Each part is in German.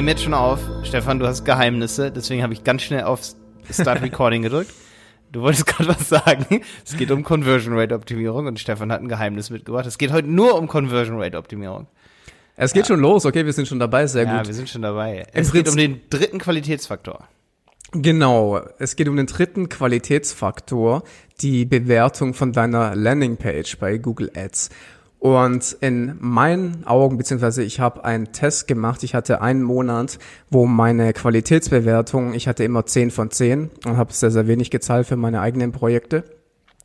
Nehmen jetzt schon auf. Stefan, du hast Geheimnisse, deswegen habe ich ganz schnell auf Start Recording gedrückt. Du wolltest gerade was sagen. Es geht um Conversion Rate Optimierung und Stefan hat ein Geheimnis mitgebracht. Es geht heute nur um Conversion Rate Optimierung. Es geht ja. schon los, okay, wir sind schon dabei, sehr ja, gut. Ja, wir sind schon dabei. Es Im geht um den dritten Qualitätsfaktor. Genau, es geht um den dritten Qualitätsfaktor, die Bewertung von deiner Landingpage bei Google Ads. Und in meinen Augen, beziehungsweise ich habe einen Test gemacht, ich hatte einen Monat, wo meine Qualitätsbewertung, ich hatte immer 10 von 10 und habe sehr, sehr wenig gezahlt für meine eigenen Projekte.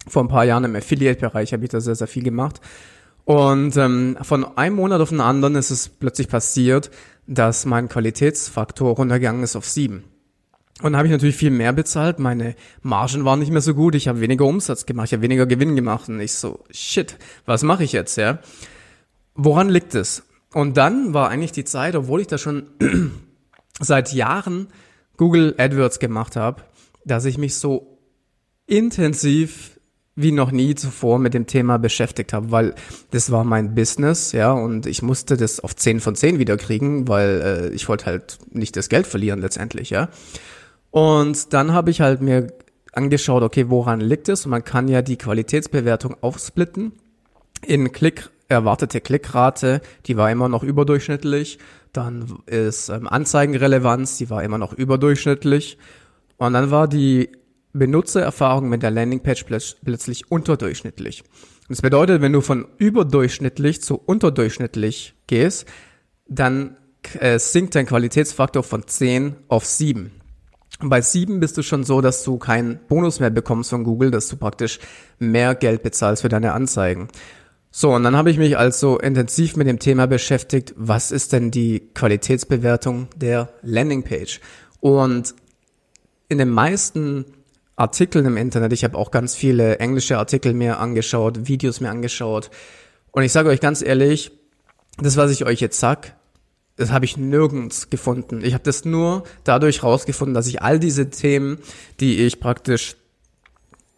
Vor ein paar Jahren im Affiliate-Bereich habe ich da sehr, sehr viel gemacht. Und ähm, von einem Monat auf den anderen ist es plötzlich passiert, dass mein Qualitätsfaktor runtergegangen ist auf 7. Und dann habe ich natürlich viel mehr bezahlt. Meine Margen waren nicht mehr so gut. Ich habe weniger Umsatz gemacht. Ich habe weniger Gewinn gemacht. Und ich so, shit, was mache ich jetzt, ja? Woran liegt es? Und dann war eigentlich die Zeit, obwohl ich da schon seit Jahren Google AdWords gemacht habe, dass ich mich so intensiv wie noch nie zuvor mit dem Thema beschäftigt habe, weil das war mein Business, ja, und ich musste das auf 10 von 10 wieder kriegen, weil äh, ich wollte halt nicht das Geld verlieren letztendlich, ja. Und dann habe ich halt mir angeschaut, okay, woran liegt es? Und man kann ja die Qualitätsbewertung aufsplitten in Klick, erwartete Klickrate, die war immer noch überdurchschnittlich. Dann ist ähm, Anzeigenrelevanz, die war immer noch überdurchschnittlich. Und dann war die Benutzererfahrung mit der Landingpage plötzlich unterdurchschnittlich. Das bedeutet, wenn du von überdurchschnittlich zu unterdurchschnittlich gehst, dann äh, sinkt dein Qualitätsfaktor von 10 auf 7. Bei sieben bist du schon so, dass du keinen Bonus mehr bekommst von Google, dass du praktisch mehr Geld bezahlst für deine Anzeigen. So, und dann habe ich mich also intensiv mit dem Thema beschäftigt, was ist denn die Qualitätsbewertung der Landingpage? Und in den meisten Artikeln im Internet, ich habe auch ganz viele englische Artikel mir angeschaut, Videos mir angeschaut. Und ich sage euch ganz ehrlich, das, was ich euch jetzt sag, das habe ich nirgends gefunden. Ich habe das nur dadurch rausgefunden, dass ich all diese Themen, die ich praktisch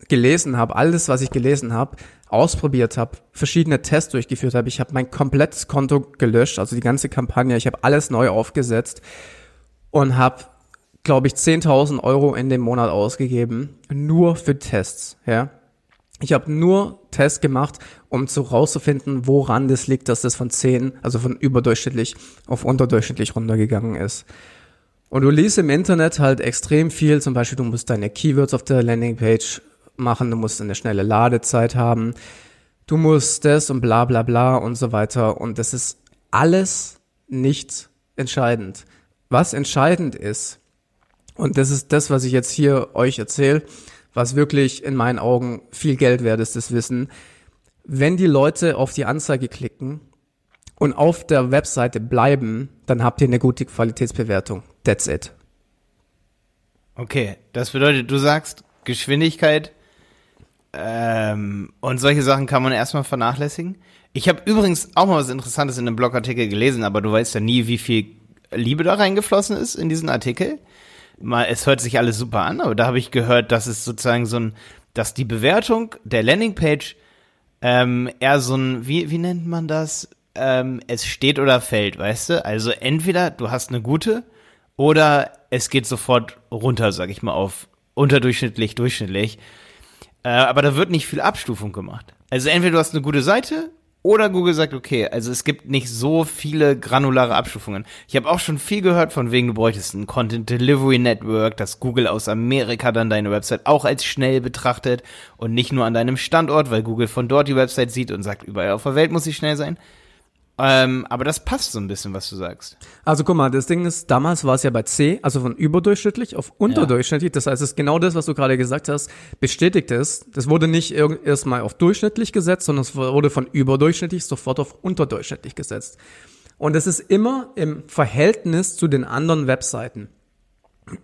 gelesen habe, alles, was ich gelesen habe, ausprobiert habe, verschiedene Tests durchgeführt habe. Ich habe mein komplettes Konto gelöscht, also die ganze Kampagne. Ich habe alles neu aufgesetzt und habe, glaube ich, 10.000 Euro in dem Monat ausgegeben, nur für Tests. Ja, ich habe nur Tests gemacht, um zu rauszufinden, woran das liegt, dass das von 10, also von überdurchschnittlich auf unterdurchschnittlich runtergegangen ist. Und du liest im Internet halt extrem viel, zum Beispiel du musst deine Keywords auf der Landingpage machen, du musst eine schnelle Ladezeit haben, du musst das und bla bla bla und so weiter. Und das ist alles nicht entscheidend. Was entscheidend ist, und das ist das, was ich jetzt hier euch erzähle, was wirklich in meinen Augen viel Geld wert ist, das Wissen. Wenn die Leute auf die Anzeige klicken und auf der Webseite bleiben, dann habt ihr eine gute Qualitätsbewertung. That's it. Okay, das bedeutet, du sagst Geschwindigkeit ähm, und solche Sachen kann man erstmal vernachlässigen. Ich habe übrigens auch mal was Interessantes in einem Blogartikel gelesen, aber du weißt ja nie, wie viel Liebe da reingeflossen ist in diesen Artikel mal, es hört sich alles super an, aber da habe ich gehört, dass es sozusagen so ein, dass die Bewertung der Landingpage ähm, eher so ein, wie, wie nennt man das? Ähm, es steht oder fällt, weißt du? Also entweder du hast eine gute oder es geht sofort runter, sag ich mal, auf unterdurchschnittlich, durchschnittlich. Äh, aber da wird nicht viel Abstufung gemacht. Also entweder du hast eine gute Seite oder Google sagt, okay, also es gibt nicht so viele granulare Abstufungen. Ich habe auch schon viel gehört von wegen, du bräuchtest ein Content Delivery Network, dass Google aus Amerika dann deine Website auch als schnell betrachtet und nicht nur an deinem Standort, weil Google von dort die Website sieht und sagt, überall auf der Welt muss sie schnell sein. Ähm, aber das passt so ein bisschen, was du sagst. Also guck mal, das Ding ist, damals war es ja bei C, also von überdurchschnittlich auf unterdurchschnittlich. Ja. Das heißt, es ist genau das, was du gerade gesagt hast, bestätigt ist. Das wurde nicht erstmal auf durchschnittlich gesetzt, sondern es wurde von überdurchschnittlich sofort auf unterdurchschnittlich gesetzt. Und es ist immer im Verhältnis zu den anderen Webseiten.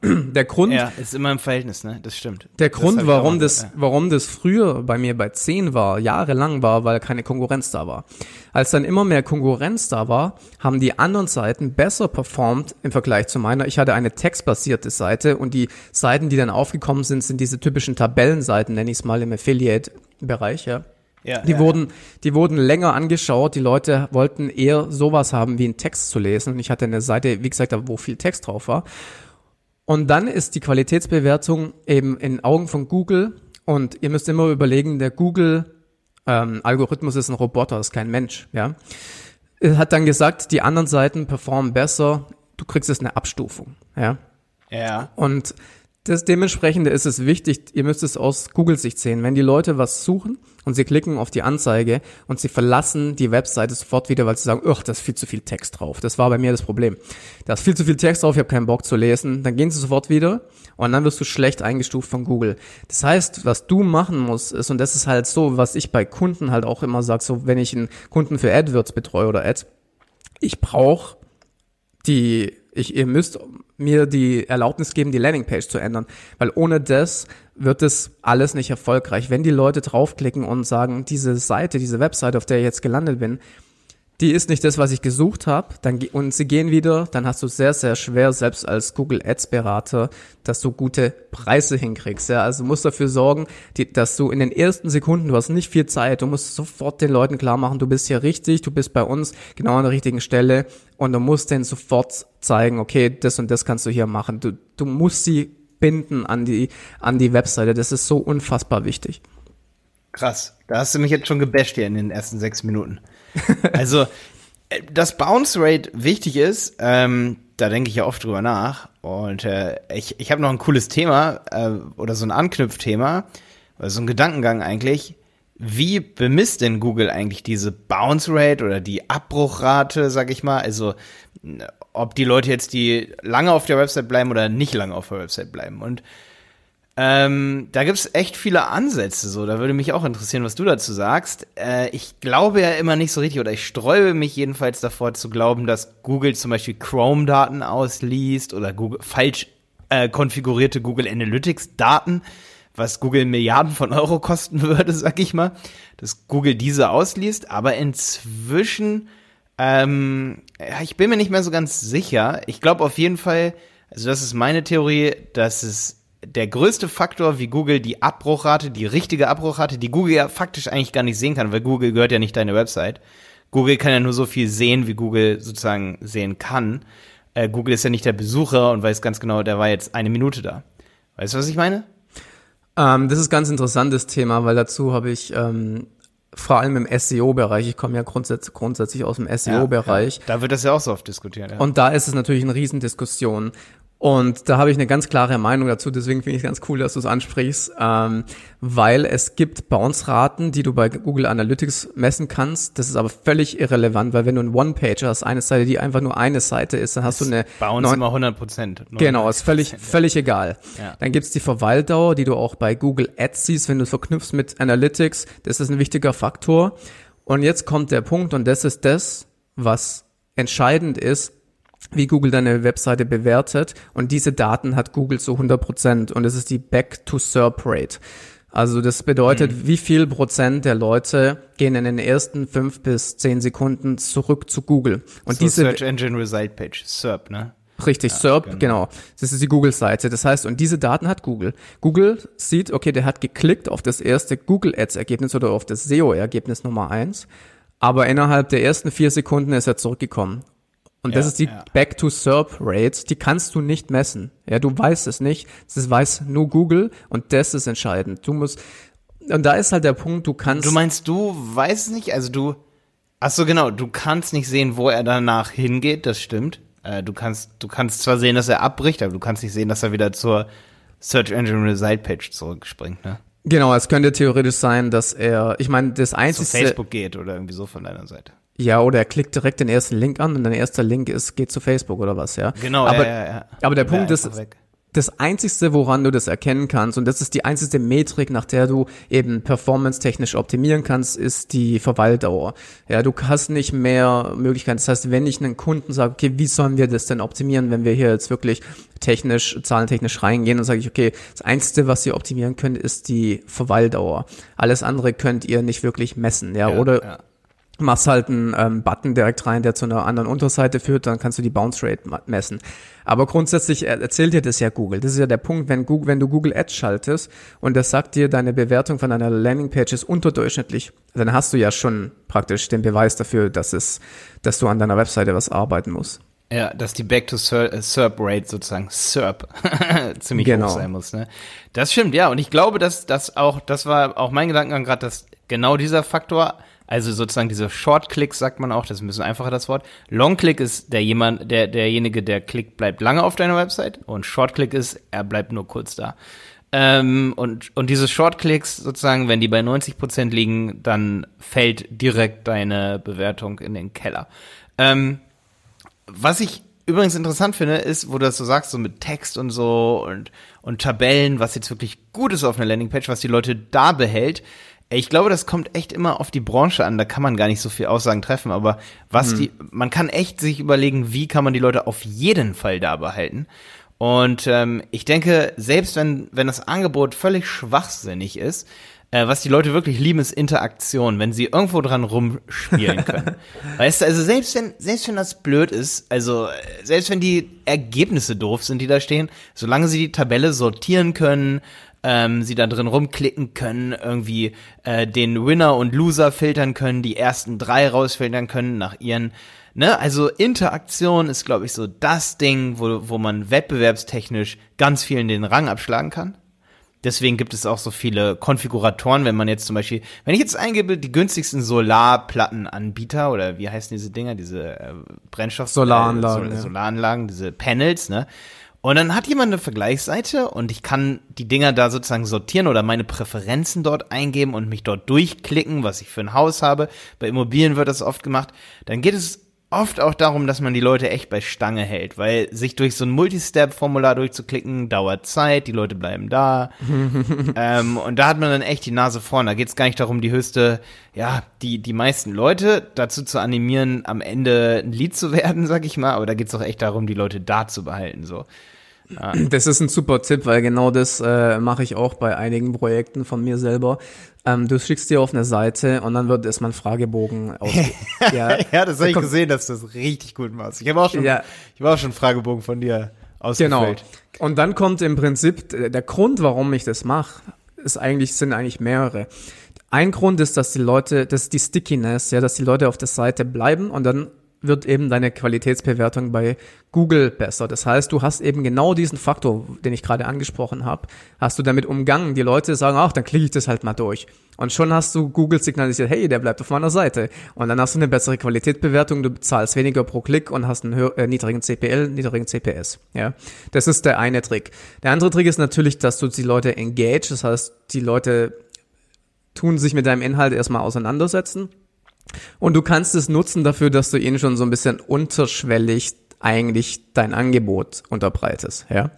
Der Grund. Ja, ist immer im Verhältnis, ne? Das stimmt. Der Grund, warum das, warum das früher bei mir bei 10 war, jahrelang war, weil keine Konkurrenz da war. Als dann immer mehr Konkurrenz da war, haben die anderen Seiten besser performt im Vergleich zu meiner. Ich hatte eine textbasierte Seite und die Seiten, die dann aufgekommen sind, sind diese typischen Tabellenseiten, nenne ich es mal im Affiliate-Bereich, ja. Ja, die ja, wurden, die wurden länger angeschaut. Die Leute wollten eher sowas haben, wie einen Text zu lesen. Und ich hatte eine Seite, wie gesagt, wo viel Text drauf war. Und dann ist die Qualitätsbewertung eben in Augen von Google. Und ihr müsst immer überlegen, der Google ähm, Algorithmus ist ein Roboter, ist kein Mensch. Ja, Er hat dann gesagt, die anderen Seiten performen besser. Du kriegst jetzt eine Abstufung. Ja, Ja. und das dementsprechend ist es wichtig, ihr müsst es aus Google-Sicht sehen. Wenn die Leute was suchen und sie klicken auf die Anzeige und sie verlassen die Webseite sofort wieder, weil sie sagen, ach, da ist viel zu viel Text drauf. Das war bei mir das Problem. Da ist viel zu viel Text drauf, ich habe keinen Bock zu lesen. Dann gehen sie sofort wieder und dann wirst du schlecht eingestuft von Google. Das heißt, was du machen musst, ist, und das ist halt so, was ich bei Kunden halt auch immer sage, so wenn ich einen Kunden für AdWords betreue oder Ads, ich brauche die, ich, ihr müsst mir die Erlaubnis geben, die Landingpage zu ändern, weil ohne das wird es alles nicht erfolgreich. Wenn die Leute draufklicken und sagen, diese Seite, diese Webseite, auf der ich jetzt gelandet bin, die ist nicht das, was ich gesucht habe, dann und sie gehen wieder, dann hast du sehr, sehr schwer, selbst als Google Ads Berater, dass du gute Preise hinkriegst. Ja, also du musst dafür sorgen, die, dass du in den ersten Sekunden, du hast nicht viel Zeit, du musst sofort den Leuten klar machen, du bist hier richtig, du bist bei uns genau an der richtigen Stelle und du musst denen sofort zeigen, okay, das und das kannst du hier machen. Du, du musst sie binden an die, an die Webseite. Das ist so unfassbar wichtig. Krass. Da hast du mich jetzt schon gebasht hier in den ersten sechs Minuten. Also, äh, dass Bounce Rate wichtig ist, ähm, da denke ich ja oft drüber nach. Und äh, ich, ich habe noch ein cooles Thema äh, oder so ein Anknüpfthema, oder so ein Gedankengang eigentlich. Wie bemisst denn Google eigentlich diese Bounce Rate oder die Abbruchrate, sag ich mal? Also, ob die Leute jetzt, die lange auf der Website bleiben oder nicht lange auf der Website bleiben. Und ähm, da gibt's echt viele Ansätze, so. Da würde mich auch interessieren, was du dazu sagst. Äh, ich glaube ja immer nicht so richtig, oder ich sträube mich jedenfalls davor zu glauben, dass Google zum Beispiel Chrome-Daten ausliest oder Google, falsch äh, konfigurierte Google Analytics-Daten, was Google Milliarden von Euro kosten würde, sag ich mal, dass Google diese ausliest. Aber inzwischen, ähm, ja, ich bin mir nicht mehr so ganz sicher. Ich glaube auf jeden Fall, also das ist meine Theorie, dass es der größte Faktor, wie Google die Abbruchrate, die richtige Abbruchrate, die Google ja faktisch eigentlich gar nicht sehen kann, weil Google gehört ja nicht deine Website. Google kann ja nur so viel sehen, wie Google sozusagen sehen kann. Äh, Google ist ja nicht der Besucher und weiß ganz genau, der war jetzt eine Minute da. Weißt du, was ich meine? Ähm, das ist ganz interessantes Thema, weil dazu habe ich ähm, vor allem im SEO-Bereich, ich komme ja grundsätzlich, grundsätzlich aus dem SEO-Bereich, Ja, da wird das ja auch so oft diskutiert. Ja. und da ist es natürlich eine Riesendiskussion. Und da habe ich eine ganz klare Meinung dazu, deswegen finde ich es ganz cool, dass du es ansprichst, ähm, weil es gibt Bounce-Raten, die du bei Google Analytics messen kannst. Das ist aber völlig irrelevant, weil wenn du ein One-Pager hast, eine Seite, die einfach nur eine Seite ist, dann hast du eine neun- immer 100 Prozent. Genau, ist völlig, völlig egal. Ja. Dann gibt's die Verweildauer, die du auch bei Google Ads siehst, wenn du es verknüpfst mit Analytics. Das ist ein wichtiger Faktor. Und jetzt kommt der Punkt, und das ist das, was entscheidend ist, wie Google deine Webseite bewertet. Und diese Daten hat Google zu 100 Prozent. Und das ist die Back-to-SERP-Rate. Also das bedeutet, Mhm. wie viel Prozent der Leute gehen in den ersten fünf bis zehn Sekunden zurück zu Google. Und so diese Search Engine Result Page, SERP, ne? Richtig, SERP, genau. genau. Das ist die Google-Seite. Das heißt, und diese Daten hat Google. Google sieht, okay, der hat geklickt auf das erste Google Ads-Ergebnis oder auf das SEO-Ergebnis Nummer eins, aber innerhalb der ersten vier Sekunden ist er zurückgekommen. Und das Ja, ist die ja. Back-to-SERP-Rate, die kannst du nicht messen. Ja, du weißt es nicht. Das weiß nur Google und das ist entscheidend. Du musst, und da ist halt der Punkt, du kannst. Du meinst, du weißt es nicht? Also du, ach so genau, du kannst nicht sehen, wo er danach hingeht, das stimmt. Äh, du kannst, du kannst zwar sehen, dass er abbricht, aber du kannst nicht sehen, dass er wieder zur Search Engine Result Page zurückspringt, ne? genau, es könnte theoretisch sein, dass er, ich meine, das Zu einzige. Facebook geht oder irgendwie so von deiner Seite. Ja, oder er klickt direkt den ersten Link an und dein erster Link ist, geht zu Facebook oder was, ja. Genau, aber, ja, ja, ja. aber der Punkt ist, weg. das einzigste, woran du das erkennen kannst, und das ist die einzigste Metrik, nach der du eben performance-technisch optimieren kannst, ist die Verweildauer. Ja, du hast nicht mehr Möglichkeiten. Das heißt, wenn ich einen Kunden sage, okay, wie sollen wir das denn optimieren, wenn wir hier jetzt wirklich technisch, zahlentechnisch reingehen, dann sage ich, okay, das einzige, was ihr optimieren könnt, ist die Verweildauer. Alles andere könnt ihr nicht wirklich messen, ja, Ja, oder. Machst halt einen ähm, Button direkt rein, der zu einer anderen Unterseite führt, dann kannst du die Bounce Rate messen. Aber grundsätzlich erzählt dir das ja Google. Das ist ja der Punkt, wenn, Google, wenn du Google Ads schaltest und das sagt dir, deine Bewertung von deiner Landingpage ist unterdurchschnittlich, dann hast du ja schon praktisch den Beweis dafür, dass es, dass du an deiner Webseite was arbeiten musst. Ja, dass die Back to SERP Rate sozusagen SERP ziemlich genau. hoch sein muss. Ne? Das stimmt, ja. Und ich glaube, dass das auch, das war auch mein Gedankengang gerade, dass genau dieser Faktor also sozusagen diese Short-Clicks sagt man auch, das ist ein bisschen einfacher das Wort. Long-Click ist der jemand, der, derjenige, der klickt, bleibt lange auf deiner Website und Short-Click ist, er bleibt nur kurz da. Ähm, und, und diese Short-Clicks sozusagen, wenn die bei 90 Prozent liegen, dann fällt direkt deine Bewertung in den Keller. Ähm, was ich übrigens interessant finde, ist, wo du das so sagst, so mit Text und so und, und Tabellen, was jetzt wirklich gut ist auf einer Landingpage, was die Leute da behält, ich glaube, das kommt echt immer auf die Branche an. Da kann man gar nicht so viel Aussagen treffen. Aber was hm. die, man kann echt sich überlegen, wie kann man die Leute auf jeden Fall da behalten. Und ähm, ich denke, selbst wenn, wenn das Angebot völlig schwachsinnig ist, äh, was die Leute wirklich lieben, ist Interaktion, wenn sie irgendwo dran rumspielen können. weißt du, also selbst wenn, selbst wenn das blöd ist, also selbst wenn die Ergebnisse doof sind, die da stehen, solange sie die Tabelle sortieren können, ähm, sie da drin rumklicken können, irgendwie äh, den Winner und Loser filtern können, die ersten drei rausfiltern können nach ihren Ne, also Interaktion ist, glaube ich, so das Ding, wo, wo man wettbewerbstechnisch ganz viel in den Rang abschlagen kann. Deswegen gibt es auch so viele Konfiguratoren, wenn man jetzt zum Beispiel, wenn ich jetzt eingebe, die günstigsten Solarplattenanbieter oder wie heißen diese Dinger, diese äh, Brennstoff Solaranlagen, äh, Sol ja. Solaranlagen, diese Panels, ne? Und dann hat jemand eine Vergleichsseite und ich kann die Dinger da sozusagen sortieren oder meine Präferenzen dort eingeben und mich dort durchklicken, was ich für ein Haus habe. Bei Immobilien wird das oft gemacht. Dann geht es oft auch darum, dass man die Leute echt bei Stange hält, weil sich durch so ein Multistep-Formular durchzuklicken dauert Zeit, die Leute bleiben da. ähm, und da hat man dann echt die Nase vorn. Da geht es gar nicht darum, die höchste, ja, die, die meisten Leute dazu zu animieren, am Ende ein Lied zu werden, sag ich mal, aber da geht es auch echt darum, die Leute da zu behalten. So. Das ist ein super Tipp, weil genau das äh, mache ich auch bei einigen Projekten von mir selber. Ähm, du schickst dir auf eine Seite und dann wird erstmal ein Fragebogen aus. ja, ja, das habe ich gesehen, dass du das richtig gut machst. Ich habe auch schon, ja. ich habe auch schon einen Fragebogen von dir ausgefüllt. Genau. Und dann kommt im Prinzip der Grund, warum ich das mache, ist eigentlich sind eigentlich mehrere. Ein Grund ist, dass die Leute, dass die Stickiness, ja, dass die Leute auf der Seite bleiben und dann wird eben deine Qualitätsbewertung bei Google besser. Das heißt, du hast eben genau diesen Faktor, den ich gerade angesprochen habe, hast du damit umgangen. Die Leute sagen, ach, dann klicke ich das halt mal durch. Und schon hast du Google signalisiert, hey, der bleibt auf meiner Seite. Und dann hast du eine bessere Qualitätsbewertung, du bezahlst weniger pro Klick und hast einen äh, niedrigen CPL, niedrigen CPS. Ja, das ist der eine Trick. Der andere Trick ist natürlich, dass du die Leute engage, das heißt, die Leute tun sich mit deinem Inhalt erstmal auseinandersetzen und du kannst es nutzen dafür, dass du ihnen schon so ein bisschen unterschwellig eigentlich dein Angebot unterbreitest, ja.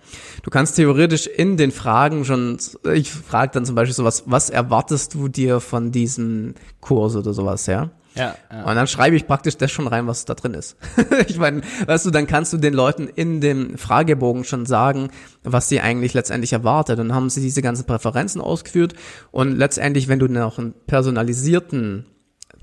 Du kannst theoretisch in den Fragen schon, ich frage dann zum Beispiel sowas, was erwartest du dir von diesem Kurs oder sowas, ja? Ja, ja. Und dann schreibe ich praktisch das schon rein, was da drin ist. ich meine, weißt du, dann kannst du den Leuten in dem Fragebogen schon sagen, was sie eigentlich letztendlich erwartet. Dann haben sie diese ganzen Präferenzen ausgeführt und letztendlich, wenn du noch einen personalisierten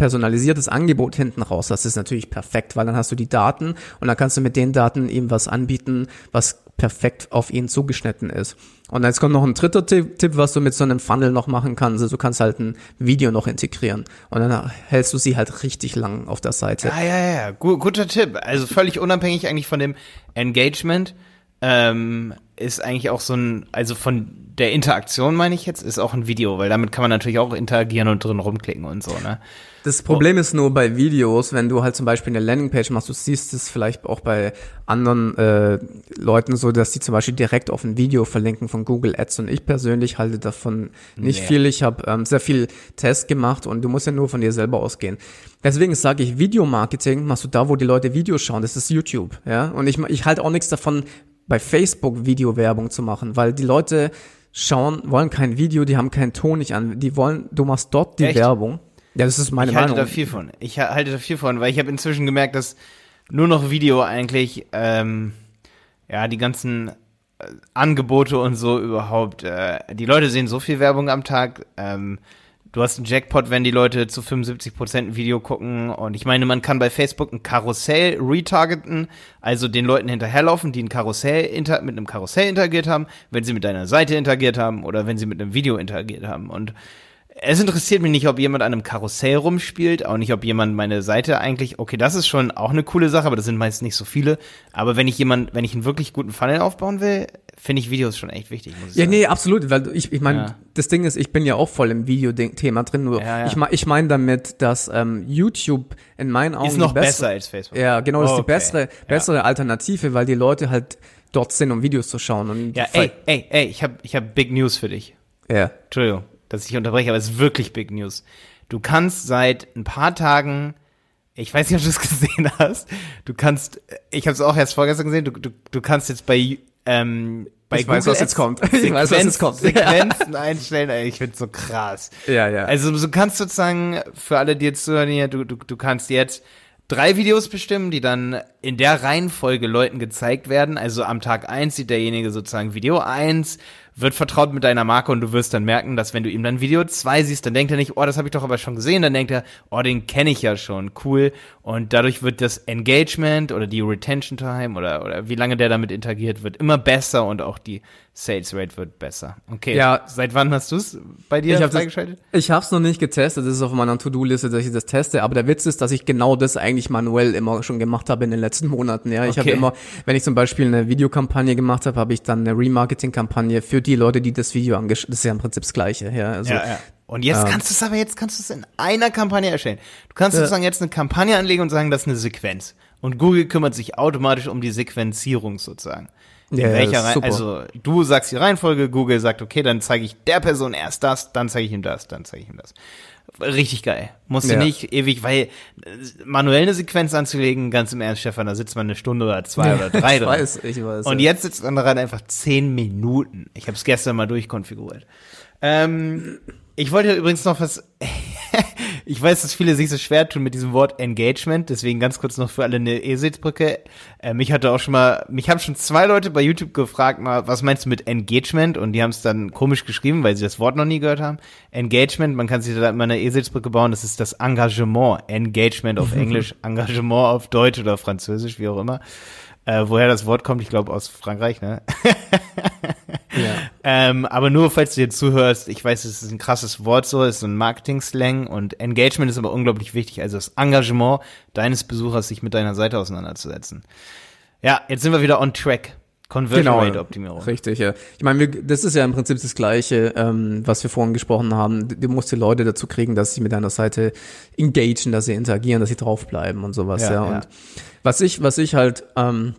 personalisiertes Angebot hinten raus das ist natürlich perfekt, weil dann hast du die Daten und dann kannst du mit den Daten ihm was anbieten, was perfekt auf ihn zugeschnitten ist. Und jetzt kommt noch ein dritter Tipp, Tipp, was du mit so einem Funnel noch machen kannst. Also du kannst halt ein Video noch integrieren und dann hältst du sie halt richtig lang auf der Seite. Ja, ja, ja, guter Tipp. Also völlig unabhängig eigentlich von dem Engagement ähm, ist eigentlich auch so ein, also von der Interaktion meine ich jetzt, ist auch ein Video, weil damit kann man natürlich auch interagieren und drin rumklicken und so, ne? Das Problem ist nur bei Videos, wenn du halt zum Beispiel eine Landingpage machst, du siehst es vielleicht auch bei anderen äh, Leuten so, dass die zum Beispiel direkt auf ein Video verlinken von Google Ads und ich persönlich halte davon nicht nee. viel. Ich habe ähm, sehr viel Test gemacht und du musst ja nur von dir selber ausgehen. Deswegen sage ich, Videomarketing machst du da, wo die Leute Videos schauen, das ist YouTube, ja. Und ich, ich halte auch nichts davon, bei Facebook Videowerbung zu machen, weil die Leute schauen, wollen kein Video, die haben keinen Ton nicht an, die wollen, du machst dort die Echt? Werbung. Ja, das ist meine ich Meinung. Ich halte da viel von. Ich halte da viel von, weil ich habe inzwischen gemerkt, dass nur noch Video eigentlich, ähm, ja, die ganzen äh, Angebote und so überhaupt, äh, die Leute sehen so viel Werbung am Tag, ähm, du hast einen Jackpot, wenn die Leute zu 75% ein Video gucken. Und ich meine, man kann bei Facebook ein Karussell retargeten, also den Leuten hinterherlaufen, die ein Karussell inter mit einem Karussell interagiert haben, wenn sie mit deiner Seite interagiert haben oder wenn sie mit einem Video interagiert haben. Und es interessiert mich nicht, ob jemand an einem Karussell rumspielt, auch nicht, ob jemand meine Seite eigentlich, okay, das ist schon auch eine coole Sache, aber das sind meist nicht so viele. Aber wenn ich jemand, wenn ich einen wirklich guten Funnel aufbauen will, finde ich Videos schon echt wichtig, muss ich Ja, sagen. nee, absolut, weil ich, ich meine, Ja. das Ding ist, ich bin ja auch voll im Video-Thema drin, nur Ja, ja. ich, ich meine damit, dass ähm, YouTube in meinen Augen Ist noch bessere- besser als Facebook. Ja, genau, das ist die Okay. bessere, bessere Alternative, weil die Leute halt dort sind, um Videos zu schauen. Und Ja, ey, ey, ey, ich habe ich hab Big News für dich. Ja. Entschuldigung, dass ich unterbreche, aber es ist wirklich Big News. Du kannst seit ein paar Tagen, ich weiß nicht, ob du es gesehen hast, du kannst, ich habe es auch erst vorgestern gesehen, du, du, du kannst jetzt bei, ähm, bei Ich weiß, was jetzt kommt. Ich weiß, was jetzt kommt. Sequenzen einstellen, ey, ich find's so krass. Ja, ja. Also du kannst sozusagen, für alle, die jetzt zuhören hier, du, du, du kannst jetzt drei Videos bestimmen, die dann in der Reihenfolge Leuten gezeigt werden. Also am Tag eins sieht derjenige sozusagen Video eins, wird vertraut mit deiner Marke und du wirst dann merken, dass wenn du ihm dann Video zwei siehst, dann denkt er nicht, oh, das habe ich doch aber schon gesehen, dann denkt er, oh, den kenne ich ja schon, cool. Und dadurch wird das Engagement oder die Retention Time oder, oder wie lange der damit interagiert, wird immer besser und auch die Sales Rate wird besser. Okay, Ja. seit wann hast du es bei dir Ich habe freigeschaltet? ich hab's noch nicht getestet, das ist auf meiner To-Do-Liste, dass ich das teste, aber der Witz ist, dass ich genau das eigentlich manuell immer schon gemacht habe in den letzten Monaten. Ja, ich habe Okay. immer, wenn ich zum Beispiel eine Videokampagne gemacht habe, habe ich dann eine Remarketing-Kampagne für die Leute, die das Video angeschaut Das ist ja im Prinzip das Gleiche. Ja, also, Ja, ja. Und jetzt ähm, kannst du es aber, jetzt kannst du es in einer Kampagne erstellen. Du kannst sozusagen jetzt eine Kampagne anlegen und sagen, das ist eine Sequenz. Und Google kümmert sich automatisch um die Sequenzierung sozusagen. Ja, welcher das ist Reihe, super. also du sagst die Reihenfolge, Google sagt, okay, dann zeige ich der Person erst das, dann zeige ich ihm das, dann zeige ich ihm das. Richtig geil. Musst du Ja. nicht ewig, weil äh, manuell eine Sequenz anzulegen, ganz im Ernst, Stefan, da sitzt man eine Stunde oder zwei oder drei ich dran. weiß, ich weiß. Und jetzt sitzt man daran einfach zehn Minuten. Ich habe es gestern mal durchkonfiguriert. Ähm, ich wollte übrigens noch was. ich weiß, dass viele sich so schwer tun mit diesem Wort Engagement. Deswegen ganz kurz noch für alle eine Eselsbrücke. Äh, mich hatte auch schon mal, mich haben schon zwei Leute bei YouTube gefragt, mal, was meinst du mit Engagement? Und die haben es dann komisch geschrieben, weil sie das Wort noch nie gehört haben. Engagement, man kann sich da immer eine Eselsbrücke bauen. Das ist das Engagement. Engagement auf Englisch, Engagement auf Deutsch oder Französisch, wie auch immer. Äh, woher das Wort kommt, ich glaube aus Frankreich, ne? ja. Ähm, aber nur falls du dir zuhörst, ich weiß, es ist ein krasses Wort so, es ist so ein Marketing-Slang und Engagement ist aber unglaublich wichtig, also das Engagement deines Besuchers, sich mit deiner Seite auseinanderzusetzen. Ja, jetzt sind wir wieder on track. Conversion Genau, Rate Optimierung. richtig, ja. Ich meine, wir- das ist ja im Prinzip das Gleiche, ähm, was wir vorhin gesprochen haben. Du musst die Leute dazu kriegen, dass sie mit deiner Seite engagen, dass sie interagieren, dass sie draufbleiben und sowas, Ja, ja. ja. Und was ich, was ich halt ähm,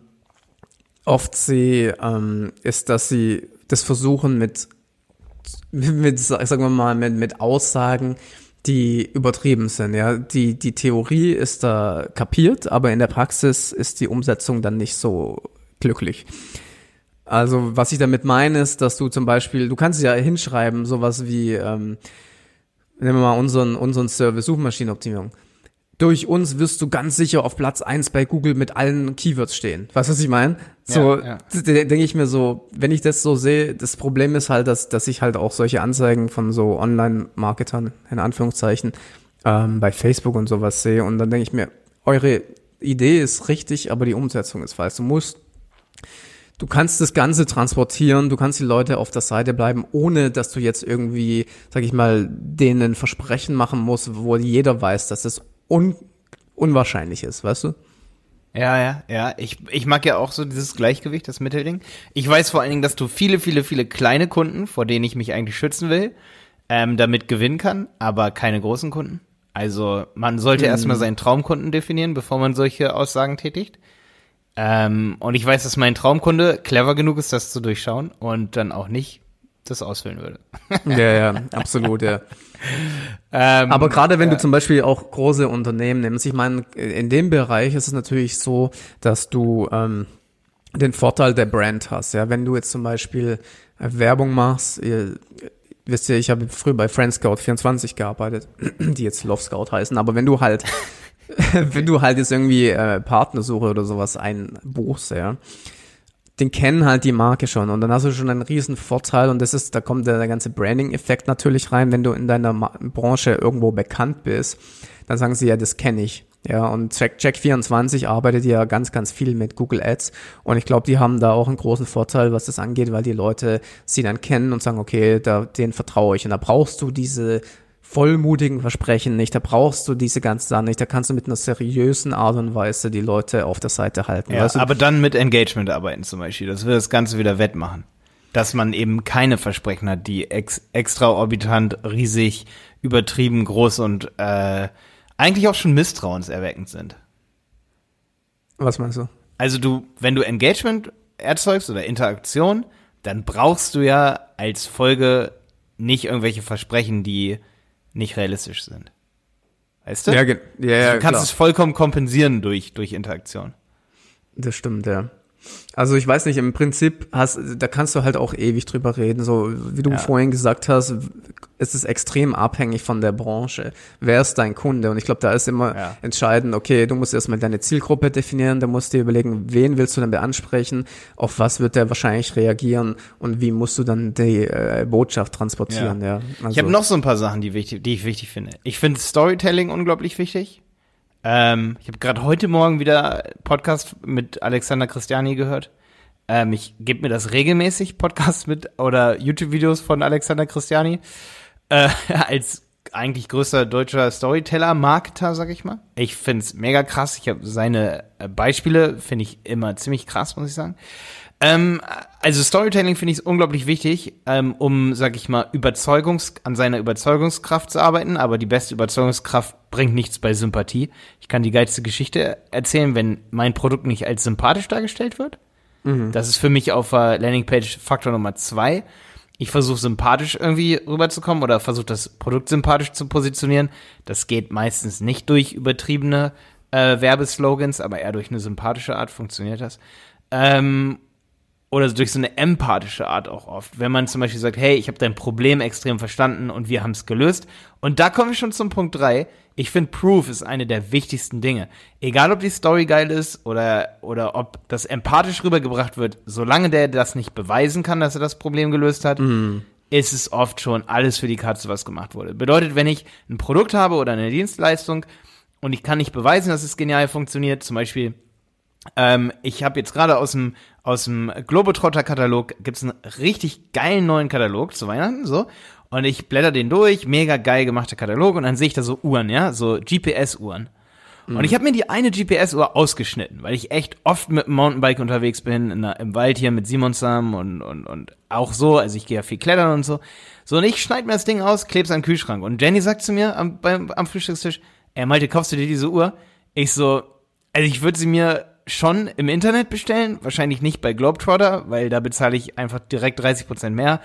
oft sehe, ähm, ist, dass sie das versuchen mit, mit, sagen wir mal, mit, mit Aussagen, die übertrieben sind, ja. Die, die Theorie ist da kapiert, aber in der Praxis ist die Umsetzung dann nicht so glücklich. Also, was ich damit meine, ist, dass du zum Beispiel, du kannst ja hinschreiben, sowas wie, ähm, nehmen wir mal unseren, unseren Service Suchmaschinenoptimierung. Durch uns wirst du ganz sicher auf Platz eins bei Google mit allen Keywords stehen. Weißt du, was ich meine? So, Ja, ja. denke ich mir so, wenn ich das so sehe, das Problem ist halt, dass, dass ich halt auch solche Anzeigen von so Online-Marketern, in Anführungszeichen, ähm, bei Facebook und sowas sehe. Und dann denke ich mir, eure Idee ist richtig, aber die Umsetzung ist falsch. Du musst Du kannst das Ganze transportieren, du kannst die Leute auf der Seite bleiben, ohne dass du jetzt irgendwie, sag ich mal, denen ein Versprechen machen musst, wo jeder weiß, dass es un unwahrscheinlich ist, weißt du? Ja, ja, ja. Ich, ich mag ja auch so dieses Gleichgewicht, das Mittelding. Ich weiß vor allen Dingen, dass du viele, viele, viele kleine Kunden, vor denen ich mich eigentlich schützen will, ähm, damit gewinnen kann, aber keine großen Kunden. Also man sollte erstmal seinen Traumkunden definieren, bevor man solche Aussagen tätigt. Ähm, und ich weiß, dass mein Traumkunde clever genug ist, das zu durchschauen und dann auch nicht das ausfüllen würde. Ja, ja, absolut, ja. Ähm, Aber gerade wenn du zum Beispiel auch große Unternehmen nimmst, ich meine, in dem Bereich ist es natürlich so, dass du ähm, den Vorteil der Brand hast. Ja, wenn du jetzt zum Beispiel äh, Werbung machst, ihr, wisst ihr, ich habe früher bei Friendscout24 gearbeitet, die jetzt Love Scout heißen, aber wenn du halt, wenn du halt jetzt irgendwie äh, Partnersuche oder sowas einbuchst, ja, den kennen halt die Marke schon und dann hast du schon einen riesen Vorteil und das ist, da kommt der, der ganze Branding-Effekt natürlich rein, wenn du in deiner Ma Branche irgendwo bekannt bist, dann sagen sie ja, das kenne ich. Ja, und Check, Check24 arbeitet ja ganz, ganz viel mit Google Ads und ich glaube, die haben da auch einen großen Vorteil, was das angeht, weil die Leute sie dann kennen und sagen, okay, da, denen vertraue ich. Und da brauchst du diese vollmutigen Versprechen nicht, da brauchst du diese ganzen Sachen nicht, da kannst du mit einer seriösen Art und Weise die Leute auf der Seite halten. Ja, weißt du? aber dann mit Engagement arbeiten zum Beispiel. Das wird das Ganze wieder wettmachen. Dass man eben keine Versprechen hat, die ex extraorbitant, riesig, übertrieben, groß und äh, eigentlich auch schon misstrauenserweckend sind. Was meinst du? Also du, wenn du Engagement erzeugst oder Interaktion, dann brauchst du ja als Folge nicht irgendwelche Versprechen, die nicht realistisch sind. Weißt du? Ja, ja, ja du kannst klar. es vollkommen kompensieren durch, durch Interaktion. Das stimmt, ja. Also ich weiß nicht, im Prinzip hast, da kannst du halt auch ewig drüber reden. So wie du Ja. vorhin gesagt hast, ist es extrem abhängig von der Branche. Wer ist dein Kunde? Und ich glaube, da ist immer Ja. entscheidend, okay, du musst erstmal deine Zielgruppe definieren, du musst dir überlegen, wen willst du denn ansprechen, auf was wird der wahrscheinlich reagieren und wie musst du dann die äh, Botschaft transportieren, ja. Also, Ich habe noch so ein paar Sachen, die, wichtig, die ich wichtig finde. Ich finde Storytelling unglaublich wichtig. Ähm, ich habe gerade heute Morgen wieder Podcast mit Alexander Christiani gehört. Ähm, ich gebe mir das regelmäßig, Podcasts mit oder YouTube-Videos von Alexander Christiani. Äh, als eigentlich größter deutscher Storyteller, Marketer, sag ich mal. Ich find's mega krass. Ich habe seine äh, Beispiele, finde ich immer ziemlich krass, muss ich sagen. Ähm, also Storytelling finde ich unglaublich wichtig, ähm, um, sag ich mal, Überzeugungs an seiner Überzeugungskraft zu arbeiten. Aber die beste Überzeugungskraft bringt nichts bei Sympathie. Ich kann die geilste Geschichte erzählen, wenn mein Produkt nicht als sympathisch dargestellt wird. Das ist für mich auf der Landingpage Faktor Nummer zwei. Ich versuche sympathisch irgendwie rüberzukommen oder versuche das Produkt sympathisch zu positionieren. Das geht meistens nicht durch übertriebene äh, Werbeslogans, aber eher durch eine sympathische Art funktioniert das. Ähm, oder durch so eine empathische Art auch oft. Wenn man zum Beispiel sagt, hey, ich habe dein Problem extrem verstanden und wir haben es gelöst. Und da kommen wir schon zum Punkt drei. Ich finde, Proof ist eine der wichtigsten Dinge. Egal, ob die Story geil ist oder, oder ob das empathisch rübergebracht wird, solange der das nicht beweisen kann, dass er das Problem gelöst hat, ist es oft schon alles für die Katze, was gemacht wurde. Bedeutet, wenn ich ein Produkt habe oder eine Dienstleistung und ich kann nicht beweisen, dass es genial funktioniert, zum Beispiel ähm, ich habe jetzt gerade aus dem aus dem Globetrotter-Katalog gibt's einen richtig geilen neuen Katalog zu Weihnachten, so. Und ich blätter den durch, mega geil gemachter Katalog und dann sehe ich da so Uhren, ja, so GPS-Uhren. Und ich habe mir die eine GPS-Uhr ausgeschnitten, weil ich echt oft mit dem Mountainbike unterwegs bin, in der, im Wald hier mit Simon zusammen und, und, und auch so, also ich gehe ja viel klettern und so. So, und ich schneide mir das Ding aus, kleb's an den Kühlschrank. Und Jenny sagt zu mir am, beim, am Frühstückstisch, ey Malte, kaufst du dir diese Uhr? Ich so, also ich würde sie mir schon im Internet bestellen, wahrscheinlich nicht bei Globetrotter, weil da bezahle ich einfach direkt 30% mehr.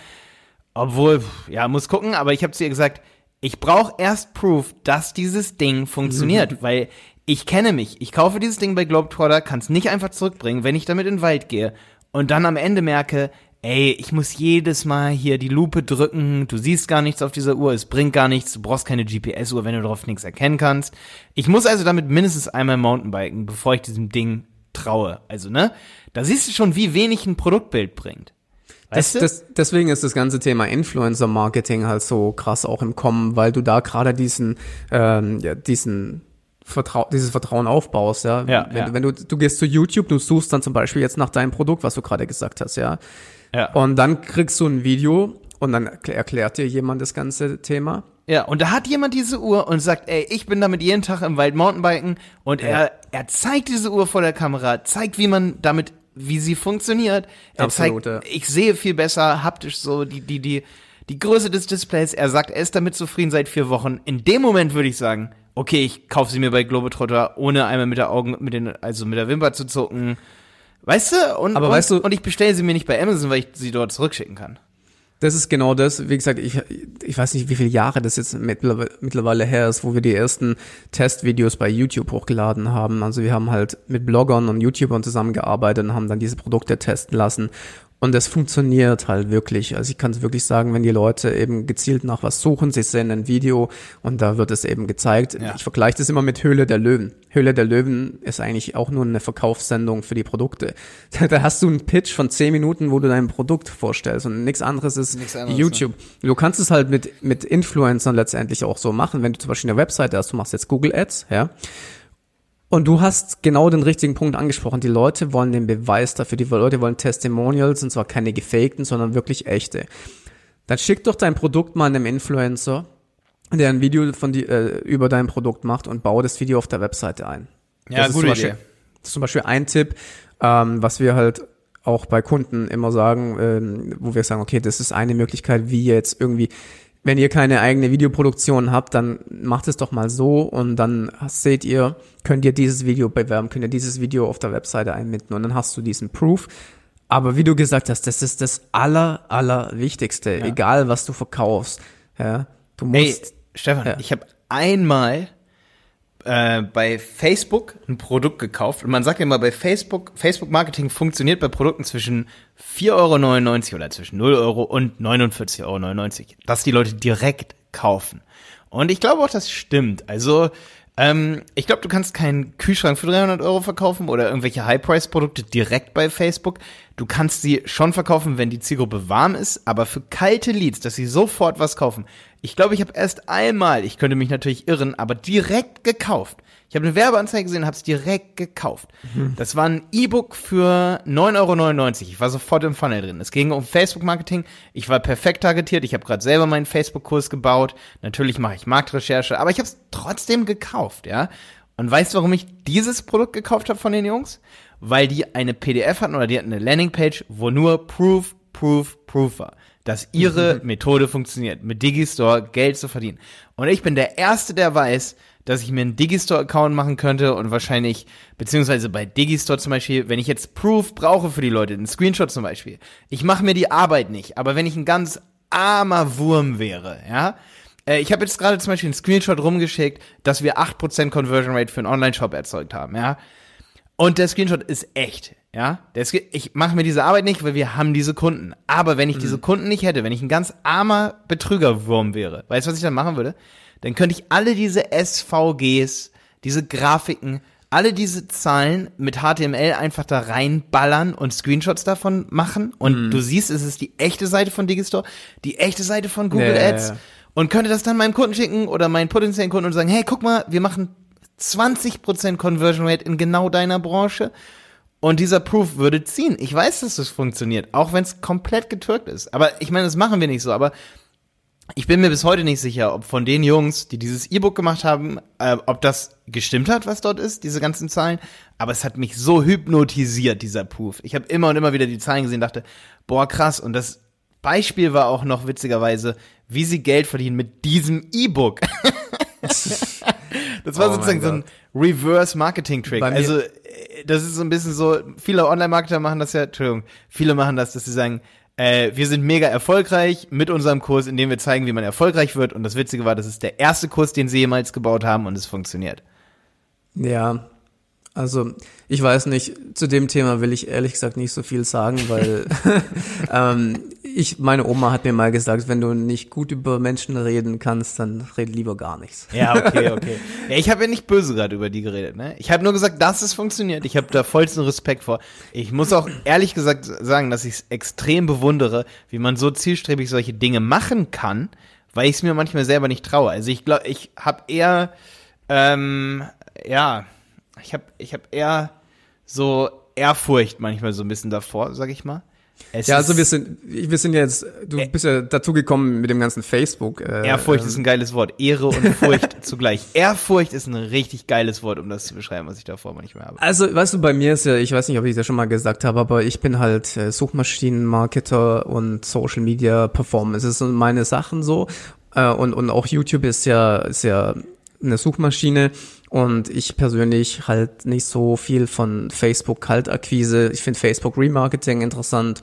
Obwohl, ja, muss gucken, aber ich habe zu ihr gesagt, ich brauche erst Proof, dass dieses Ding funktioniert, weil ich kenne mich. Ich kaufe dieses Ding bei Globetrotter, kann es nicht einfach zurückbringen, wenn ich damit in den Wald gehe und dann am Ende merke, ey, ich muss jedes Mal hier die Lupe drücken, du siehst gar nichts auf dieser Uhr, es bringt gar nichts, du brauchst keine GPS-Uhr, wenn du darauf nichts erkennen kannst. Ich muss also damit mindestens einmal Mountainbiken, bevor ich diesem Ding traue. Also, ne? Da siehst du schon, wie wenig ein Produktbild bringt. Das, das, deswegen ist das ganze Thema Influencer-Marketing halt so krass auch im Kommen, weil du da gerade diesen, ähm, ja, diesen Vertrau dieses Vertrauen aufbaust, ja. Ja, wenn, ja. Du, wenn du, du gehst zu YouTube, du suchst dann zum Beispiel jetzt nach deinem Produkt, was du gerade gesagt hast, ja. ja. Und dann kriegst du ein Video und dann erkl- erklärt dir jemand das ganze Thema. Ja, und da hat jemand diese Uhr und sagt, ey, ich bin damit jeden Tag im Wald Mountainbiken und er, er zeigt diese Uhr vor der Kamera, zeigt, wie man damit, wie sie funktioniert. Er Absolut, zeigt, ja. ich sehe viel besser haptisch so die, die, die, die Größe des Displays. Er sagt, er ist damit zufrieden seit vier Wochen. In dem Moment würde ich sagen, okay, ich kaufe sie mir bei Globetrotter, ohne einmal mit der Augen, mit den, also mit der Wimper zu zucken. Weißt du? Und, Aber und, weißt du- und ich bestelle sie mir nicht bei Amazon, weil ich sie dort zurückschicken kann. Das ist genau das. Wie gesagt, ich, ich weiß nicht, wie viele Jahre das jetzt mittlerweile, mittlerweile her ist, wo wir die ersten Testvideos bei YouTube hochgeladen haben. Also wir haben halt mit Bloggern und YouTubern zusammengearbeitet und haben dann diese Produkte testen lassen. Und das funktioniert halt wirklich. Also ich kann es wirklich sagen, wenn die Leute eben gezielt nach was suchen, sie sehen ein Video und da wird es eben gezeigt. Ja. Ich vergleiche das immer mit Höhle der Löwen. Höhle der Löwen ist eigentlich auch nur eine Verkaufssendung für die Produkte. Da hast du einen Pitch von zehn Minuten, wo du dein Produkt vorstellst und nichts anderes ist Nichts anderes, YouTube. Du kannst es halt mit, mit Influencern letztendlich auch so machen, wenn du zum Beispiel eine Webseite hast, du machst jetzt Google Ads, ja. Und du hast genau den richtigen Punkt angesprochen. Die Leute wollen den Beweis dafür. Die Leute wollen Testimonials und zwar keine gefakten, sondern wirklich echte. Dann schick doch dein Produkt mal einem Influencer, der ein Video von die, äh, über dein Produkt macht und baue das Video auf der Webseite ein. Ja, das ist gute zum Beispiel, Idee. Das ist zum Beispiel ein Tipp, ähm, was wir halt auch bei Kunden immer sagen, ähm, wo wir sagen, okay, das ist eine Möglichkeit, wie jetzt irgendwie, wenn ihr keine eigene Videoproduktion habt, dann macht es doch mal so und dann seht ihr, könnt ihr dieses Video bewerben, könnt ihr dieses Video auf der Webseite einbinden und dann hast du diesen Proof. Aber wie du gesagt hast, das ist das aller, aller Wichtigste, egal was du verkaufst. Ja, du musst, Stefan, Ja. ich habe einmal äh, bei Facebook ein Produkt gekauft und man sagt ja immer bei Facebook, Facebook Marketing funktioniert bei Produkten zwischen 4,99 Euro oder zwischen 0 Euro und 49,99 Euro, dass die Leute direkt kaufen. Und ich glaube auch, das stimmt. Also, ähm, ich glaube, du kannst keinen Kühlschrank für 300 Euro verkaufen oder irgendwelche High-Price-Produkte direkt bei Facebook. Du kannst sie schon verkaufen, wenn die Zielgruppe warm ist, aber für kalte Leads, dass sie sofort was kaufen. Ich glaube, ich habe erst einmal, ich könnte mich natürlich irren, aber direkt gekauft. Ich habe eine Werbeanzeige gesehen, habe es direkt gekauft. Das war ein E-Book für 9,99 Euro. Ich war sofort im Funnel drin. Es ging um Facebook-Marketing. Ich war perfekt targetiert. Ich habe gerade selber meinen Facebook-Kurs gebaut. Natürlich mache ich Marktrecherche, aber ich habe es trotzdem gekauft, ja. Und weißt du, warum ich dieses Produkt gekauft habe von den Jungs? Weil die eine PDF hatten oder die hatten eine Landingpage, wo nur Proof, Proof, Proof war. Dass ihre Methode funktioniert, mit Digistore Geld zu verdienen. Und ich bin der Erste, der weiß, dass ich mir einen Digistore-Account machen könnte und wahrscheinlich, beziehungsweise bei Digistore zum Beispiel, wenn ich jetzt Proof brauche für die Leute, einen Screenshot zum Beispiel, ich mache mir die Arbeit nicht, aber wenn ich ein ganz armer Wurm wäre, ja, äh, ich habe jetzt gerade zum Beispiel einen Screenshot rumgeschickt, dass wir 8% Conversion Rate für einen Online-Shop erzeugt haben, ja. Und der Screenshot ist echt, ja. Screen ich mache mir diese Arbeit nicht, weil wir haben diese Kunden. Aber wenn ich diese Kunden nicht hätte, wenn ich ein ganz armer Betrügerwurm wäre, weißt du, was ich dann machen würde? Dann könnte ich alle diese SVGs, diese Grafiken, alle diese Zahlen mit HTML einfach da reinballern und Screenshots davon machen. Und du siehst, es ist die echte Seite von Digistore, die echte Seite von Google ja, Ads. Und könnte das dann meinem Kunden schicken oder meinen potenziellen Kunden und sagen, hey, guck mal, wir machen 20% Conversion Rate in genau deiner Branche. Und dieser Proof würde ziehen. Ich weiß, dass das funktioniert, auch wenn es komplett getürkt ist. Aber ich meine, das machen wir nicht so. Aber ich bin mir bis heute nicht sicher, ob von den Jungs, die dieses E-Book gemacht haben, äh, ob das gestimmt hat, was dort ist, diese ganzen Zahlen. Aber es hat mich so hypnotisiert, dieser Proof. Ich habe immer und immer wieder die Zahlen gesehen, dachte, boah, krass. Und das Beispiel war auch noch witzigerweise, wie sie Geld verdienen mit diesem E-Book. das war Oh sozusagen so ein Reverse-Marketing-Trick. Also, äh, das ist so ein bisschen so, viele Online-Marketer machen das ja, Entschuldigung, viele machen das, dass sie sagen, äh, wir sind mega erfolgreich mit unserem Kurs, in dem wir zeigen, wie man erfolgreich wird. Und das Witzige war, das ist der erste Kurs, den sie jemals gebaut haben und es funktioniert. Ja, also ich weiß nicht, zu dem Thema will ich ehrlich gesagt nicht so viel sagen, weil ähm, ich, meine Oma hat mir mal gesagt, wenn du nicht gut über Menschen reden kannst, dann red lieber gar nichts. Ja, okay, okay. ja, ich habe ja nicht böse gerade über die geredet, ne? Ich habe nur gesagt, dass es funktioniert. Ich habe da vollsten Respekt vor. Ich muss auch ehrlich gesagt sagen, dass ich es extrem bewundere, wie man so zielstrebig solche Dinge machen kann, weil ich es mir manchmal selber nicht traue. Also ich glaube, ich habe eher, ähm, ja, ich habe ich hab eher so Ehrfurcht manchmal so ein bisschen davor, sag ich mal. Es Ja, also wir sind, wir sind jetzt, du bist ja dazu gekommen mit dem ganzen Facebook. Äh, Ehrfurcht ähm, ist ein geiles Wort. Ehre und Furcht zugleich. Ehrfurcht ist ein richtig geiles Wort, um das zu beschreiben, was ich davor manchmal habe. Also, weißt du, bei mir ist ja, ich weiß nicht, ob ich das schon mal gesagt habe, aber ich bin halt äh, Suchmaschinenmarketer und Social Media Performance. Das sind meine Sachen so. Äh, und, und auch YouTube ist ja, ist ja eine Suchmaschine. Und ich persönlich halt nicht so viel von Facebook Kaltakquise. Ich finde Facebook Remarketing interessant.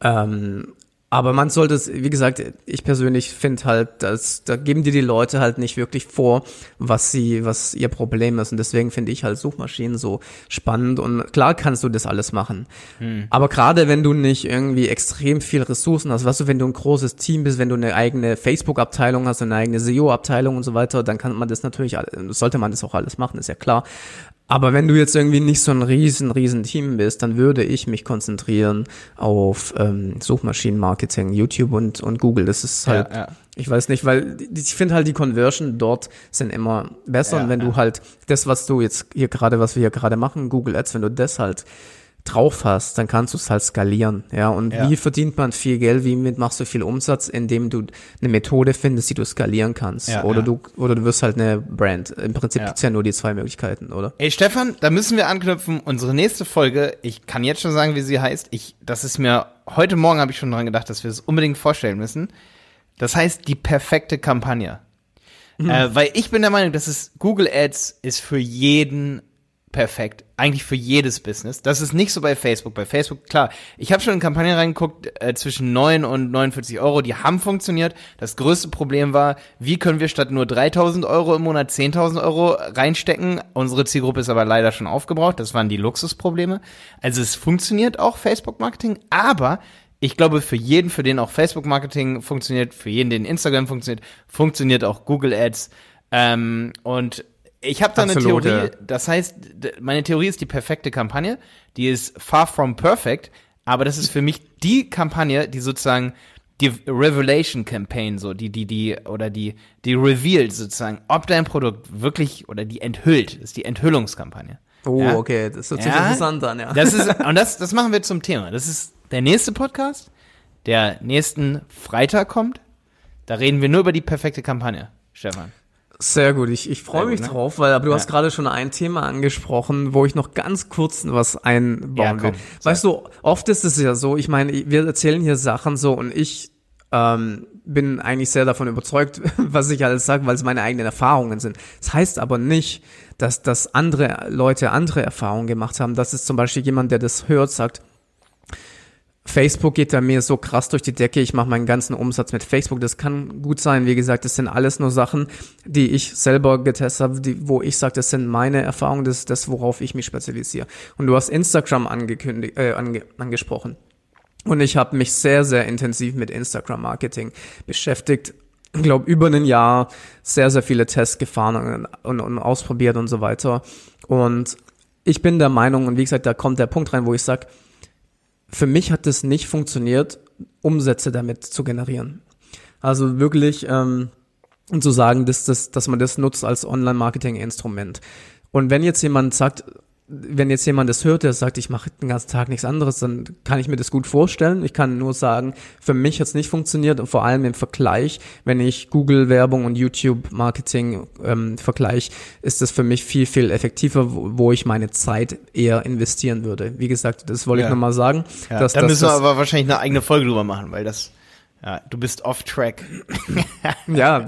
Ähm, Aber man sollte es, wie gesagt, ich persönlich finde halt, dass da geben dir die Leute halt nicht wirklich vor, was sie, was ihr Problem ist. Und deswegen finde ich halt Suchmaschinen so spannend. Und klar kannst du das alles machen. Hm. Aber gerade wenn du nicht irgendwie extrem viel Ressourcen hast, weißt du, wenn du ein großes Team bist, wenn du eine eigene Facebook-Abteilung hast, eine eigene SEO-Abteilung und so weiter, dann kann man das natürlich, sollte man das auch alles machen, ist ja klar. Aber wenn du jetzt irgendwie nicht so ein riesen, riesen Team bist, dann würde ich mich konzentrieren auf ähm, Suchmaschinenmarketing, YouTube und, und Google. Das ist halt, ja, ja. ich weiß nicht, weil ich finde halt die Conversion dort sind immer besser. Ja, und wenn du halt das, was du jetzt hier gerade, was wir hier gerade machen, Google Ads, wenn du das halt drauf hast, dann kannst du es halt skalieren. Ja, und ja. wie verdient man viel Geld? Wie machst du viel Umsatz, indem du eine Methode findest, die du skalieren kannst? Ja, oder ja. du oder du wirst halt eine Brand. Im Prinzip gibt's ja nur die zwei Möglichkeiten, oder? Ey, Stefan, da müssen wir anknüpfen. Unsere nächste Folge, ich kann jetzt schon sagen, wie sie heißt. Ich, das ist mir heute Morgen habe ich schon dran gedacht, dass wir es unbedingt vorstellen müssen. Das heißt die perfekte Kampagne. Mhm. Äh, weil ich bin der Meinung, dass es Google Ads ist für jeden perfekt. Eigentlich für jedes Business. Das ist nicht so bei Facebook. Bei Facebook, klar, ich habe schon in Kampagnen reingeguckt, äh, zwischen 9 und 49 Euro, die haben funktioniert. Das größte Problem war, wie können wir statt nur 3000 Euro im Monat 10.000 Euro reinstecken? Unsere Zielgruppe ist aber leider schon aufgebraucht. Das waren die Luxusprobleme. Also es funktioniert auch Facebook-Marketing, aber ich glaube, für jeden, für den auch Facebook-Marketing funktioniert, für jeden, den Instagram funktioniert, funktioniert auch Google Ads. Ähm, und ich habe da Absolut, eine Theorie, das heißt, meine Theorie ist die perfekte Kampagne, die ist far from perfect, aber das ist für mich die Kampagne, die sozusagen die Revelation Campaign so, die die die oder die die revealed sozusagen, ob dein Produkt wirklich oder die enthüllt, ist die Enthüllungskampagne. Oh, ja? okay, das hört sich ja, interessant an, ja. Das ist und das das machen wir zum Thema. Das ist der nächste Podcast, der nächsten Freitag kommt. Da reden wir nur über die perfekte Kampagne, Stefan. Sehr gut, ich, ich freue mich ne? drauf, weil aber du ja. hast gerade schon ein Thema angesprochen, wo ich noch ganz kurz was einbauen ja, komm, will. Weißt du, oft ist es ja so, ich meine, wir erzählen hier Sachen so und ich ähm, bin eigentlich sehr davon überzeugt, was ich alles sage, weil es meine eigenen Erfahrungen sind. Das heißt aber nicht, dass, dass andere Leute andere Erfahrungen gemacht haben. Das ist zum Beispiel jemand, der das hört, sagt, Facebook geht da mir so krass durch die Decke, ich mache meinen ganzen Umsatz mit Facebook. Das kann gut sein, wie gesagt, das sind alles nur Sachen, die ich selber getestet habe, die, wo ich sage, das sind meine Erfahrungen, das ist das, worauf ich mich spezialisiere. Und du hast Instagram angekündigt, äh, ange, angesprochen. Und ich habe mich sehr, sehr intensiv mit Instagram-Marketing beschäftigt. Ich glaube, über ein Jahr sehr, sehr viele Tests gefahren und, und, und ausprobiert und so weiter. Und ich bin der Meinung, und wie gesagt, da kommt der Punkt rein, wo ich sage, für mich hat es nicht funktioniert, Umsätze damit zu generieren. Also wirklich ähm, zu sagen, dass, dass, dass man das nutzt als Online-Marketing-Instrument. Und wenn jetzt jemand sagt, wenn jetzt jemand das hört, der sagt, ich mache den ganzen Tag nichts anderes, dann kann ich mir das gut vorstellen. Ich kann nur sagen, für mich hat es nicht funktioniert und vor allem im Vergleich, wenn ich Google-Werbung und YouTube-Marketing ähm, vergleiche, ist das für mich viel, viel effektiver, wo, wo, ich meine Zeit eher investieren würde. Wie gesagt, das wollte ja. ich nochmal sagen. Ja. Dass, da müssen wir aber wahrscheinlich eine eigene Folge drüber machen, weil das ja, du bist off track. ja,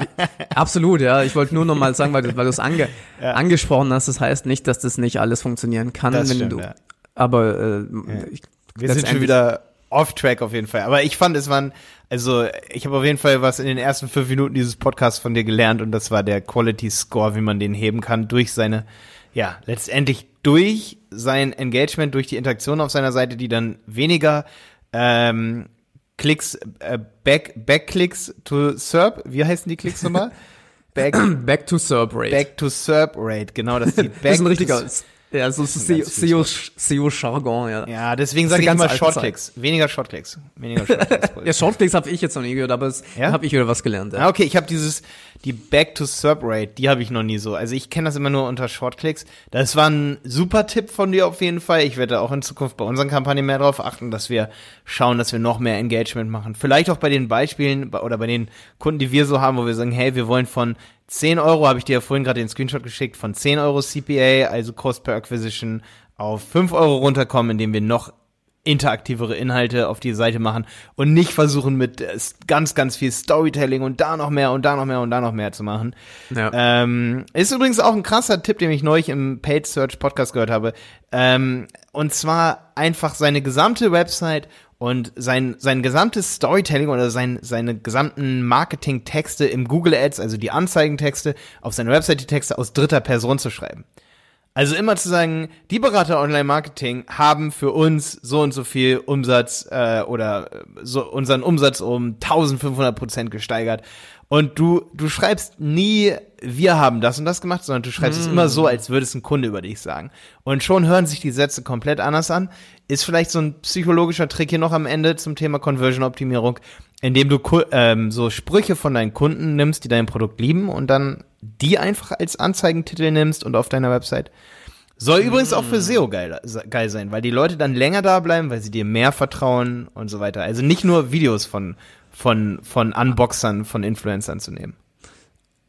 absolut, ja. Ich wollte nur noch mal sagen, weil du, es ange, ja. angesprochen hast, das heißt nicht, dass das nicht alles funktionieren kann, das wenn stimmt, du. Ja. Aber äh, ja. ich, wir sind schon wieder off track auf jeden Fall. Aber ich fand, es waren, also ich habe auf jeden Fall was in den ersten fünf Minuten dieses Podcasts von dir gelernt und das war der Quality Score, wie man den heben kann durch seine, ja, letztendlich durch sein Engagement, durch die Interaktion auf seiner Seite, die dann weniger ähm, Klicks, äh, Back, Backklicks to SERP, wie heißen die Klicks nochmal? Back, back to SERP Rate. Back to SERP Rate, genau, das ist die Back das ist ein richtiger, ja, so SEO-Jargon, ja. Ja, deswegen sage ich immer Shortklicks. Weniger Shortklicks. Weniger Shortklicks. ja, Shortklicks habe ich jetzt noch nie gehört, aber es ja? habe ich wieder was gelernt. Ja. Ah, okay, ich habe dieses, die Back-to-Serp-Rate, die habe ich noch nie so. Also ich kenne das immer nur unter Shortklicks. Das war ein super Tipp von dir auf jeden Fall. Ich werde auch in Zukunft bei unseren Kampagnen mehr darauf achten, dass wir schauen, dass wir noch mehr Engagement machen. Vielleicht auch bei den Beispielen oder bei den Kunden, die wir so haben, wo wir sagen, hey, wir wollen von 10 Euro, habe ich dir ja vorhin gerade den Screenshot geschickt, von 10 Euro CPA, also Cost per Acquisition, auf 5 Euro runterkommen, indem wir noch interaktivere Inhalte auf die Seite machen und nicht versuchen mit äh, ganz, ganz viel Storytelling und da noch mehr und da noch mehr und da noch mehr zu machen. Ja. Ähm, ist übrigens auch ein krasser Tipp, den ich neulich im Paid Search Podcast gehört habe. Ähm, und zwar einfach seine gesamte Website und sein, sein gesamtes Storytelling oder sein, seine gesamten Marketing-Texte im Google Ads, also die Anzeigentexte, auf seiner Website die Texte aus dritter Person zu schreiben. Also immer zu sagen, die Berater Online-Marketing haben für uns so und so viel Umsatz äh, oder so unseren Umsatz um 1500 Prozent gesteigert. Und du, du schreibst nie, wir haben das und das gemacht, sondern du schreibst mm. es immer so, als würde es ein Kunde über dich sagen. Und schon hören sich die Sätze komplett anders an. Ist vielleicht so ein psychologischer Trick hier noch am Ende zum Thema Conversion-Optimierung, indem du ähm, so Sprüche von deinen Kunden nimmst, die dein Produkt lieben und dann die einfach als Anzeigentitel nimmst und auf deiner Website. Soll übrigens auch für mm. SEO geil, geil sein, weil die Leute dann länger da bleiben, weil sie dir mehr vertrauen und so weiter. Also nicht nur Videos von, von, von Unboxern, von Influencern zu nehmen.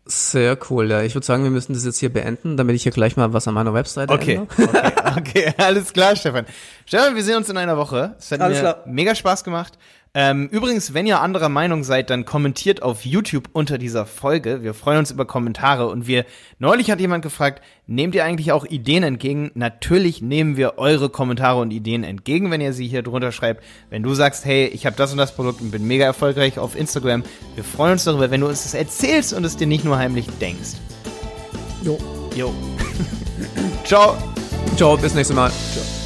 Sehr cool, ja. Ich würde sagen, wir müssen das jetzt hier beenden, damit ich hier gleich mal was an meiner Webseite okay, okay, okay, alles klar, Stefan. Stefan, wir sehen uns in einer Woche. Es hat alles mir klar. mega Spaß gemacht. Ähm, übrigens, wenn ihr anderer Meinung seid, dann kommentiert auf YouTube unter dieser Folge. Wir freuen uns über Kommentare und wir, neulich hat jemand gefragt, nehmt ihr eigentlich auch Ideen entgegen? Natürlich nehmen wir eure Kommentare und Ideen entgegen, wenn ihr sie hier drunter schreibt. Wenn du sagst, hey, ich habe das und das Produkt und bin mega erfolgreich auf Instagram, wir freuen uns darüber, wenn du uns das erzählst und es dir nicht nur heimlich denkst. Jo. Jo. Ciao. Ciao, bis nächstes Mal. Ciao.